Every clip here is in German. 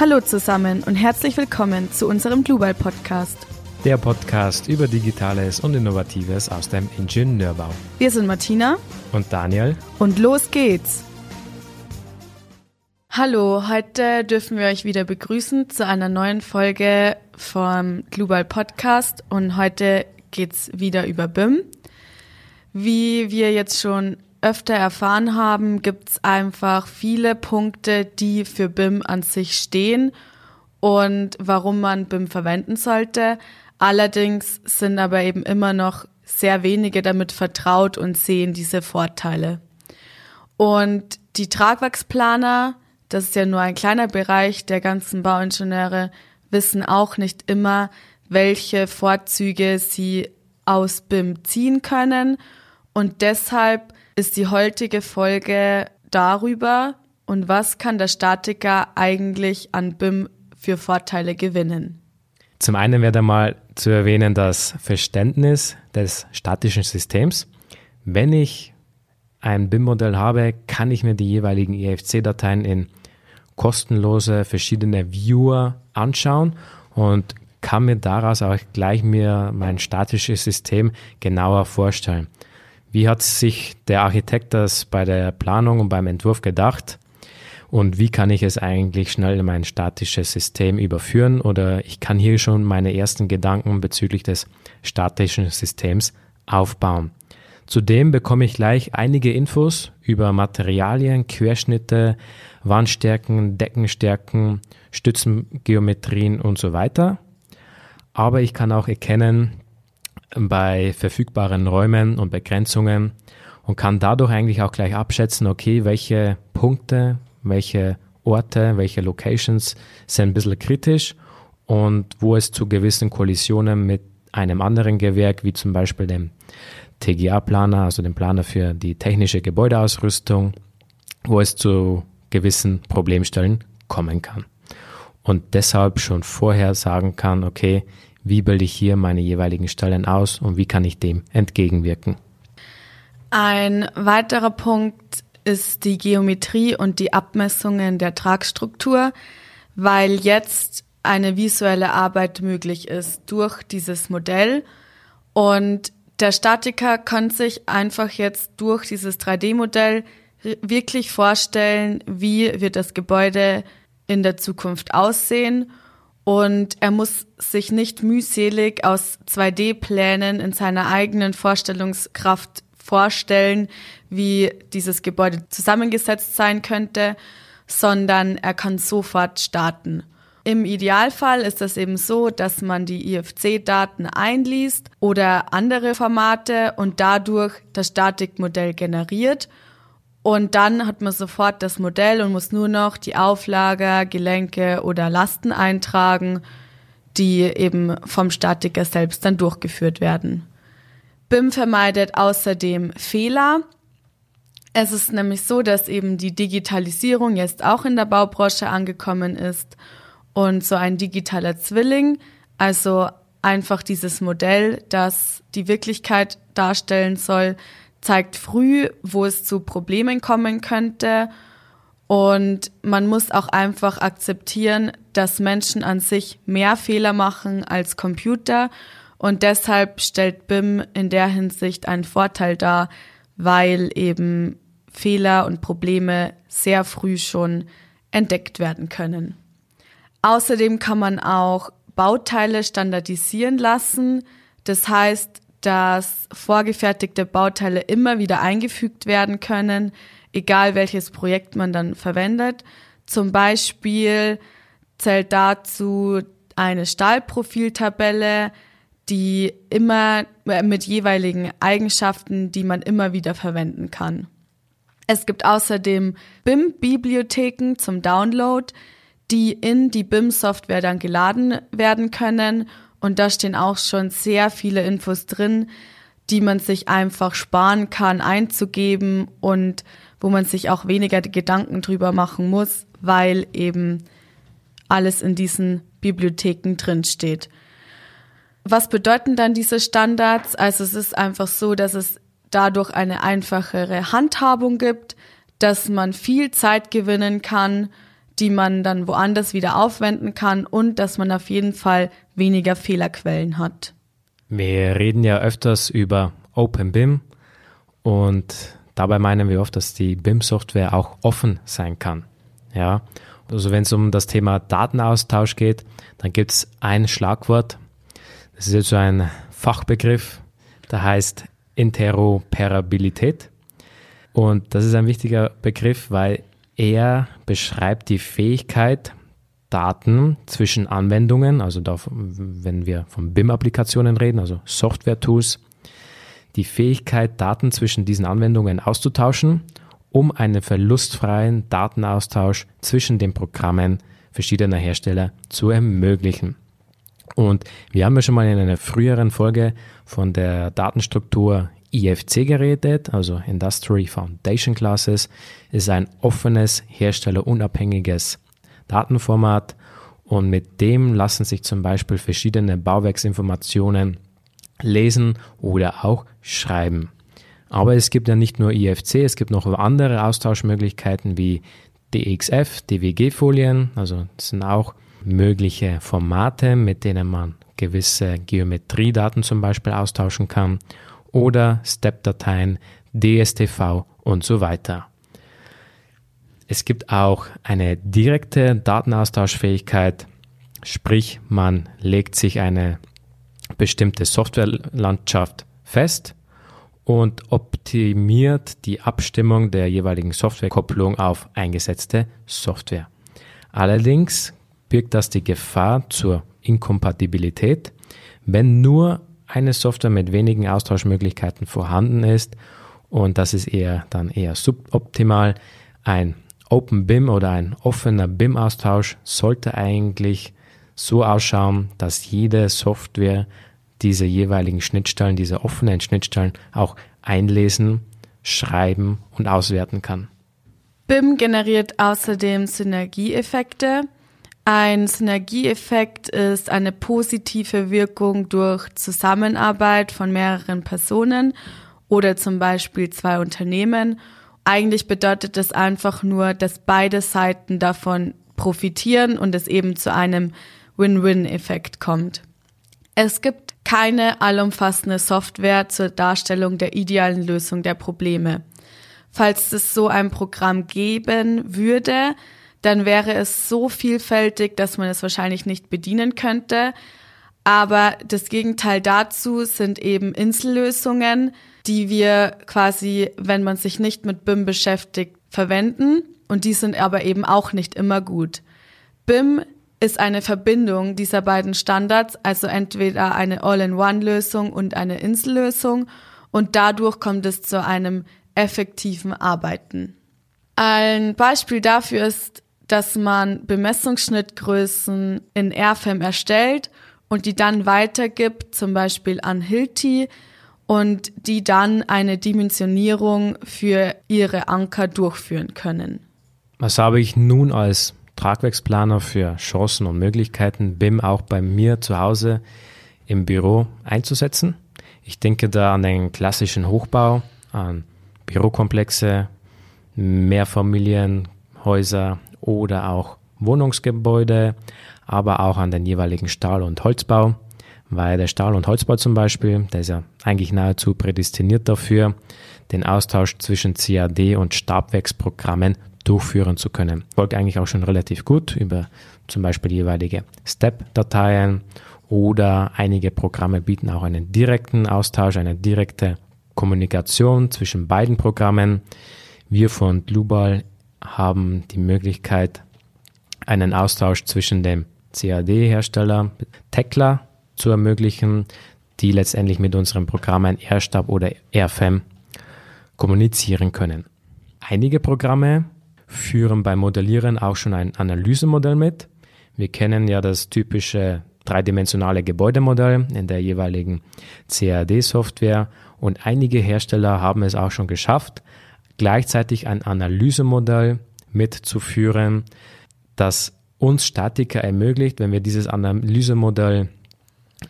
Hallo zusammen und herzlich willkommen zu unserem Global Podcast. Der Podcast über Digitales und Innovatives aus dem Ingenieurbau. Wir sind Martina und Daniel und los geht's. Hallo, heute dürfen wir euch wieder begrüßen zu einer neuen Folge vom Global Podcast und heute geht's wieder über BIM. Wie wir jetzt schon öfter erfahren haben, gibt es einfach viele Punkte, die für BIM an sich stehen und warum man BIM verwenden sollte. Allerdings sind aber eben immer noch sehr wenige damit vertraut und sehen diese Vorteile. Und die Tragwerksplaner, das ist ja nur ein kleiner Bereich der ganzen Bauingenieure, wissen auch nicht immer, welche Vorzüge sie aus BIM ziehen können. Und deshalb ist die heutige Folge darüber und was kann der Statiker eigentlich an BIM für Vorteile gewinnen. Zum einen wäre da mal zu erwähnen das Verständnis des statischen Systems. Wenn ich ein BIM-Modell habe, kann ich mir die jeweiligen EFC-Dateien in kostenlose verschiedene Viewer anschauen und kann mir daraus auch gleich mir mein statisches System genauer vorstellen. Wie hat sich der Architekt das bei der Planung und beim Entwurf gedacht? Und wie kann ich es eigentlich schnell in mein statisches System überführen? Oder ich kann hier schon meine ersten Gedanken bezüglich des statischen Systems aufbauen. Zudem bekomme ich gleich einige Infos über Materialien, Querschnitte, Wandstärken, Deckenstärken, Stützengeometrien und so weiter. Aber ich kann auch erkennen, bei verfügbaren Räumen und Begrenzungen und kann dadurch eigentlich auch gleich abschätzen, okay, welche Punkte, welche Orte, welche Locations sind ein bisschen kritisch und wo es zu gewissen Kollisionen mit einem anderen Gewerk, wie zum Beispiel dem TGA-Planer, also dem Planer für die technische Gebäudeausrüstung, wo es zu gewissen Problemstellen kommen kann. Und deshalb schon vorher sagen kann, okay, wie bilde ich hier meine jeweiligen Stellen aus und wie kann ich dem entgegenwirken. Ein weiterer Punkt ist die Geometrie und die Abmessungen der Tragstruktur, weil jetzt eine visuelle Arbeit möglich ist durch dieses Modell und der Statiker kann sich einfach jetzt durch dieses 3D-Modell wirklich vorstellen, wie wird das Gebäude in der Zukunft aussehen und er muss sich nicht mühselig aus 2D-Plänen in seiner eigenen Vorstellungskraft vorstellen, wie dieses Gebäude zusammengesetzt sein könnte, sondern er kann sofort starten. Im Idealfall ist es eben so, dass man die IFC-Daten einliest oder andere Formate und dadurch das Statikmodell generiert und dann hat man sofort das Modell und muss nur noch die Auflager, Gelenke oder Lasten eintragen, die eben vom Statiker selbst dann durchgeführt werden. BIM vermeidet außerdem Fehler. Es ist nämlich so, dass eben die Digitalisierung jetzt auch in der Baubranche angekommen ist und so ein digitaler Zwilling, also einfach dieses Modell, das die Wirklichkeit darstellen soll, zeigt früh, wo es zu Problemen kommen könnte. Und man muss auch einfach akzeptieren, dass Menschen an sich mehr Fehler machen als Computer. Und deshalb stellt BIM in der Hinsicht einen Vorteil dar, weil eben Fehler und Probleme sehr früh schon entdeckt werden können. Außerdem kann man auch Bauteile standardisieren lassen. Das heißt, dass vorgefertigte Bauteile immer wieder eingefügt werden können, egal welches Projekt man dann verwendet. Zum Beispiel zählt dazu eine Stahlprofiltabelle, die immer äh, mit jeweiligen Eigenschaften, die man immer wieder verwenden kann. Es gibt außerdem BIM-Bibliotheken zum Download, die in die BIM-Software dann geladen werden können und da stehen auch schon sehr viele Infos drin, die man sich einfach sparen kann, einzugeben und wo man sich auch weniger Gedanken drüber machen muss, weil eben alles in diesen Bibliotheken drin steht. Was bedeuten dann diese Standards? Also es ist einfach so, dass es dadurch eine einfachere Handhabung gibt, dass man viel Zeit gewinnen kann, die man dann woanders wieder aufwenden kann und dass man auf jeden Fall weniger Fehlerquellen hat. Wir reden ja öfters über OpenBIM und dabei meinen wir oft, dass die BIM-Software auch offen sein kann. Ja, also wenn es um das Thema Datenaustausch geht, dann gibt es ein Schlagwort, das ist jetzt so ein Fachbegriff, der heißt Interoperabilität. Und das ist ein wichtiger Begriff, weil er beschreibt die Fähigkeit, Daten zwischen Anwendungen, also da, wenn wir von BIM-Applikationen reden, also Software-Tools, die Fähigkeit, Daten zwischen diesen Anwendungen auszutauschen, um einen verlustfreien Datenaustausch zwischen den Programmen verschiedener Hersteller zu ermöglichen. Und wir haben ja schon mal in einer früheren Folge von der Datenstruktur IFC geredet, also Industry Foundation Classes, ist ein offenes, herstellerunabhängiges Datenformat und mit dem lassen sich zum Beispiel verschiedene Bauwerksinformationen lesen oder auch schreiben. Aber es gibt ja nicht nur IFC, es gibt noch andere Austauschmöglichkeiten wie DXF, DWG-Folien, also das sind auch mögliche Formate, mit denen man gewisse Geometriedaten zum Beispiel austauschen kann oder Step-Dateien, DSTV und so weiter. Es gibt auch eine direkte Datenaustauschfähigkeit, sprich man legt sich eine bestimmte Softwarelandschaft fest und optimiert die Abstimmung der jeweiligen Softwarekopplung auf eingesetzte Software. Allerdings birgt das die Gefahr zur Inkompatibilität, wenn nur eine Software mit wenigen Austauschmöglichkeiten vorhanden ist und das ist eher dann eher suboptimal. Ein Open BIM oder ein offener BIM-Austausch sollte eigentlich so ausschauen, dass jede Software diese jeweiligen Schnittstellen, diese offenen Schnittstellen auch einlesen, schreiben und auswerten kann. BIM generiert außerdem Synergieeffekte. Ein Synergieeffekt ist eine positive Wirkung durch Zusammenarbeit von mehreren Personen oder zum Beispiel zwei Unternehmen. Eigentlich bedeutet es einfach nur, dass beide Seiten davon profitieren und es eben zu einem Win-Win-Effekt kommt. Es gibt keine allumfassende Software zur Darstellung der idealen Lösung der Probleme. Falls es so ein Programm geben würde, dann wäre es so vielfältig, dass man es wahrscheinlich nicht bedienen könnte. Aber das Gegenteil dazu sind eben Insellösungen, die wir quasi, wenn man sich nicht mit BIM beschäftigt, verwenden. Und die sind aber eben auch nicht immer gut. BIM ist eine Verbindung dieser beiden Standards, also entweder eine All-in-One-Lösung und eine Insellösung. Und dadurch kommt es zu einem effektiven Arbeiten. Ein Beispiel dafür ist dass man Bemessungsschnittgrößen in Airfam erstellt und die dann weitergibt, zum Beispiel an Hilti und die dann eine Dimensionierung für ihre Anker durchführen können. Was habe ich nun als Tragwerksplaner für Chancen und Möglichkeiten, BIM auch bei mir zu Hause im Büro einzusetzen? Ich denke da an den klassischen Hochbau, an Bürokomplexe, Mehrfamilienhäuser, oder auch Wohnungsgebäude, aber auch an den jeweiligen Stahl- und Holzbau, weil der Stahl- und Holzbau zum Beispiel, der ist ja eigentlich nahezu prädestiniert dafür, den Austausch zwischen CAD und Stabwerksprogrammen durchführen zu können. Folgt eigentlich auch schon relativ gut über zum Beispiel jeweilige Step-Dateien oder einige Programme bieten auch einen direkten Austausch, eine direkte Kommunikation zwischen beiden Programmen. Wir von Global haben die Möglichkeit, einen Austausch zwischen dem CAD-Hersteller Tekla zu ermöglichen, die letztendlich mit unseren Programmen AirStab oder AirFem kommunizieren können. Einige Programme führen beim Modellieren auch schon ein Analysemodell mit. Wir kennen ja das typische dreidimensionale Gebäudemodell in der jeweiligen CAD-Software und einige Hersteller haben es auch schon geschafft, gleichzeitig ein Analysemodell mitzuführen, das uns Statiker ermöglicht, wenn wir dieses Analysemodell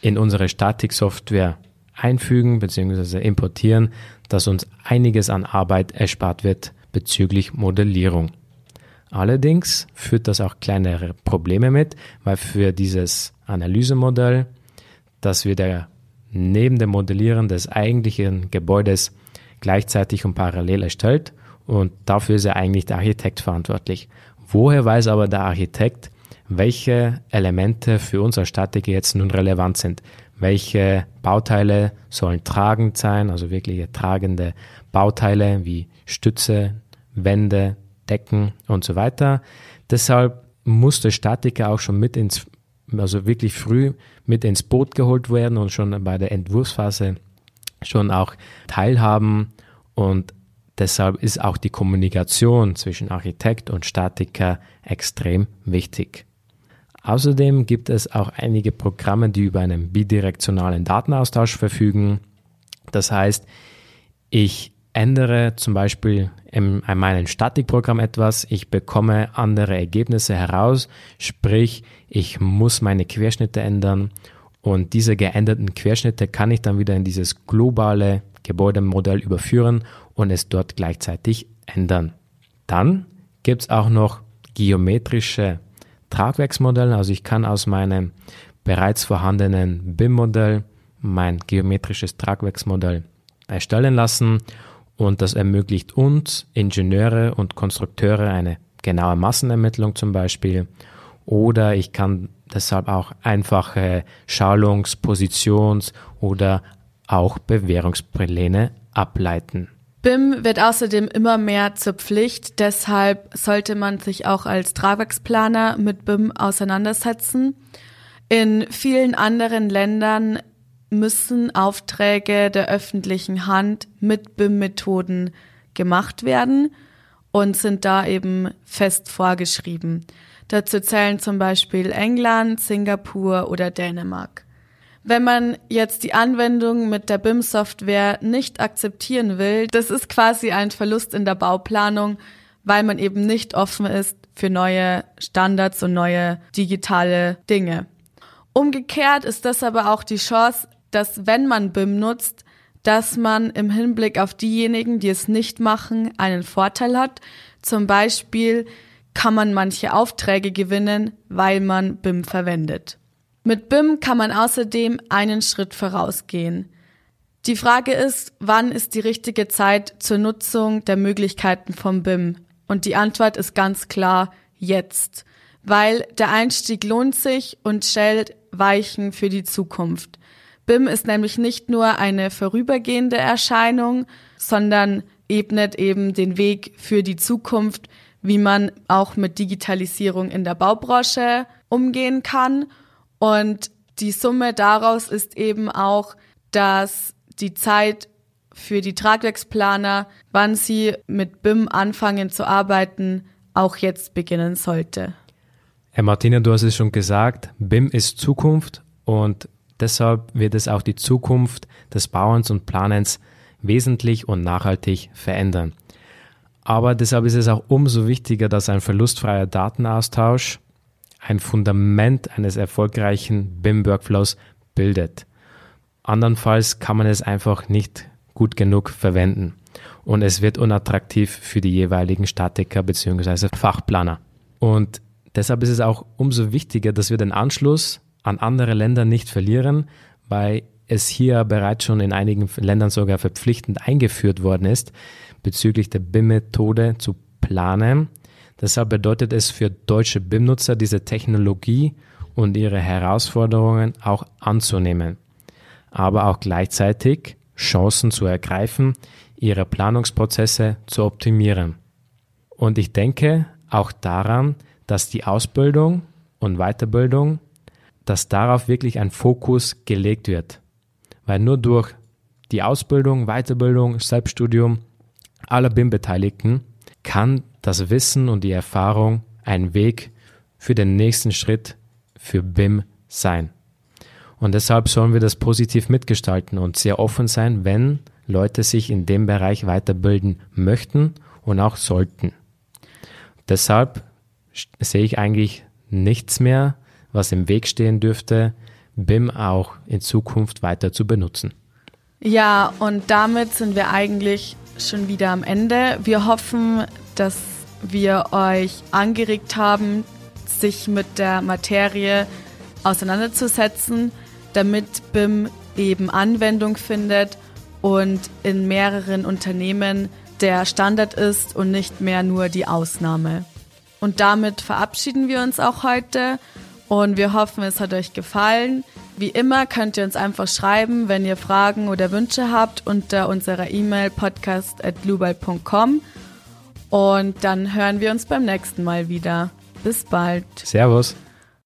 in unsere Statiksoftware einfügen bzw. importieren, dass uns einiges an Arbeit erspart wird bezüglich Modellierung. Allerdings führt das auch kleinere Probleme mit, weil für dieses Analysemodell, das wir da neben dem Modellieren des eigentlichen Gebäudes gleichzeitig und parallel erstellt und dafür ist ja eigentlich der Architekt verantwortlich. Woher weiß aber der Architekt, welche Elemente für uns als Statiker jetzt nun relevant sind? Welche Bauteile sollen tragend sein, also wirkliche tragende Bauteile wie Stütze, Wände, Decken und so weiter. Deshalb muss der Statiker auch schon mit ins, also wirklich früh mit ins Boot geholt werden und schon bei der Entwurfsphase schon auch teilhaben und deshalb ist auch die Kommunikation zwischen Architekt und Statiker extrem wichtig. Außerdem gibt es auch einige Programme, die über einen bidirektionalen Datenaustausch verfügen. Das heißt, ich ändere zum Beispiel in meinem Statikprogramm etwas, ich bekomme andere Ergebnisse heraus, sprich, ich muss meine Querschnitte ändern und diese geänderten Querschnitte kann ich dann wieder in dieses globale Gebäudemodell überführen und es dort gleichzeitig ändern. Dann gibt es auch noch geometrische Tragwerksmodelle, also ich kann aus meinem bereits vorhandenen BIM-Modell mein geometrisches Tragwerksmodell erstellen lassen und das ermöglicht uns, Ingenieure und Konstrukteure, eine genaue Massenermittlung zum Beispiel. Oder ich kann deshalb auch einfache Schalungs-, Positions- oder auch Bewährungspläne ableiten. BIM wird außerdem immer mehr zur Pflicht, deshalb sollte man sich auch als Tragwerksplaner mit BIM auseinandersetzen. In vielen anderen Ländern müssen Aufträge der öffentlichen Hand mit BIM-Methoden gemacht werden und sind da eben fest vorgeschrieben. Dazu zählen zum Beispiel England, Singapur oder Dänemark. Wenn man jetzt die Anwendung mit der BIM-Software nicht akzeptieren will, das ist quasi ein Verlust in der Bauplanung, weil man eben nicht offen ist für neue Standards und neue digitale Dinge. Umgekehrt ist das aber auch die Chance, dass wenn man BIM nutzt, dass man im Hinblick auf diejenigen, die es nicht machen, einen Vorteil hat. Zum Beispiel kann man manche Aufträge gewinnen, weil man BIM verwendet. Mit BIM kann man außerdem einen Schritt vorausgehen. Die Frage ist, wann ist die richtige Zeit zur Nutzung der Möglichkeiten vom BIM? Und die Antwort ist ganz klar jetzt, weil der Einstieg lohnt sich und stellt Weichen für die Zukunft. BIM ist nämlich nicht nur eine vorübergehende Erscheinung, sondern ebnet eben den Weg für die Zukunft, wie man auch mit Digitalisierung in der Baubranche umgehen kann. Und die Summe daraus ist eben auch, dass die Zeit für die Tragwerksplaner, wann sie mit BIM anfangen zu arbeiten, auch jetzt beginnen sollte. Herr Martina, du hast es schon gesagt, BIM ist Zukunft und Deshalb wird es auch die Zukunft des Bauens und Planens wesentlich und nachhaltig verändern. Aber deshalb ist es auch umso wichtiger, dass ein verlustfreier Datenaustausch ein Fundament eines erfolgreichen BIM-Workflows bildet. Andernfalls kann man es einfach nicht gut genug verwenden und es wird unattraktiv für die jeweiligen Statiker bzw. Fachplaner. Und deshalb ist es auch umso wichtiger, dass wir den Anschluss an andere Länder nicht verlieren, weil es hier bereits schon in einigen Ländern sogar verpflichtend eingeführt worden ist, bezüglich der BIM-Methode zu planen. Deshalb bedeutet es für deutsche BIM-Nutzer, diese Technologie und ihre Herausforderungen auch anzunehmen, aber auch gleichzeitig Chancen zu ergreifen, ihre Planungsprozesse zu optimieren. Und ich denke auch daran, dass die Ausbildung und Weiterbildung dass darauf wirklich ein Fokus gelegt wird. Weil nur durch die Ausbildung, Weiterbildung, Selbststudium aller BIM-Beteiligten kann das Wissen und die Erfahrung ein Weg für den nächsten Schritt für BIM sein. Und deshalb sollen wir das positiv mitgestalten und sehr offen sein, wenn Leute sich in dem Bereich weiterbilden möchten und auch sollten. Deshalb sehe ich eigentlich nichts mehr, was im Weg stehen dürfte, BIM auch in Zukunft weiter zu benutzen. Ja, und damit sind wir eigentlich schon wieder am Ende. Wir hoffen, dass wir euch angeregt haben, sich mit der Materie auseinanderzusetzen, damit BIM eben Anwendung findet und in mehreren Unternehmen der Standard ist und nicht mehr nur die Ausnahme. Und damit verabschieden wir uns auch heute und wir hoffen, es hat euch gefallen. Wie immer könnt ihr uns einfach schreiben, wenn ihr Fragen oder Wünsche habt unter unserer E-Mail podcast.global.com und dann hören wir uns beim nächsten Mal wieder. Bis bald. Servus.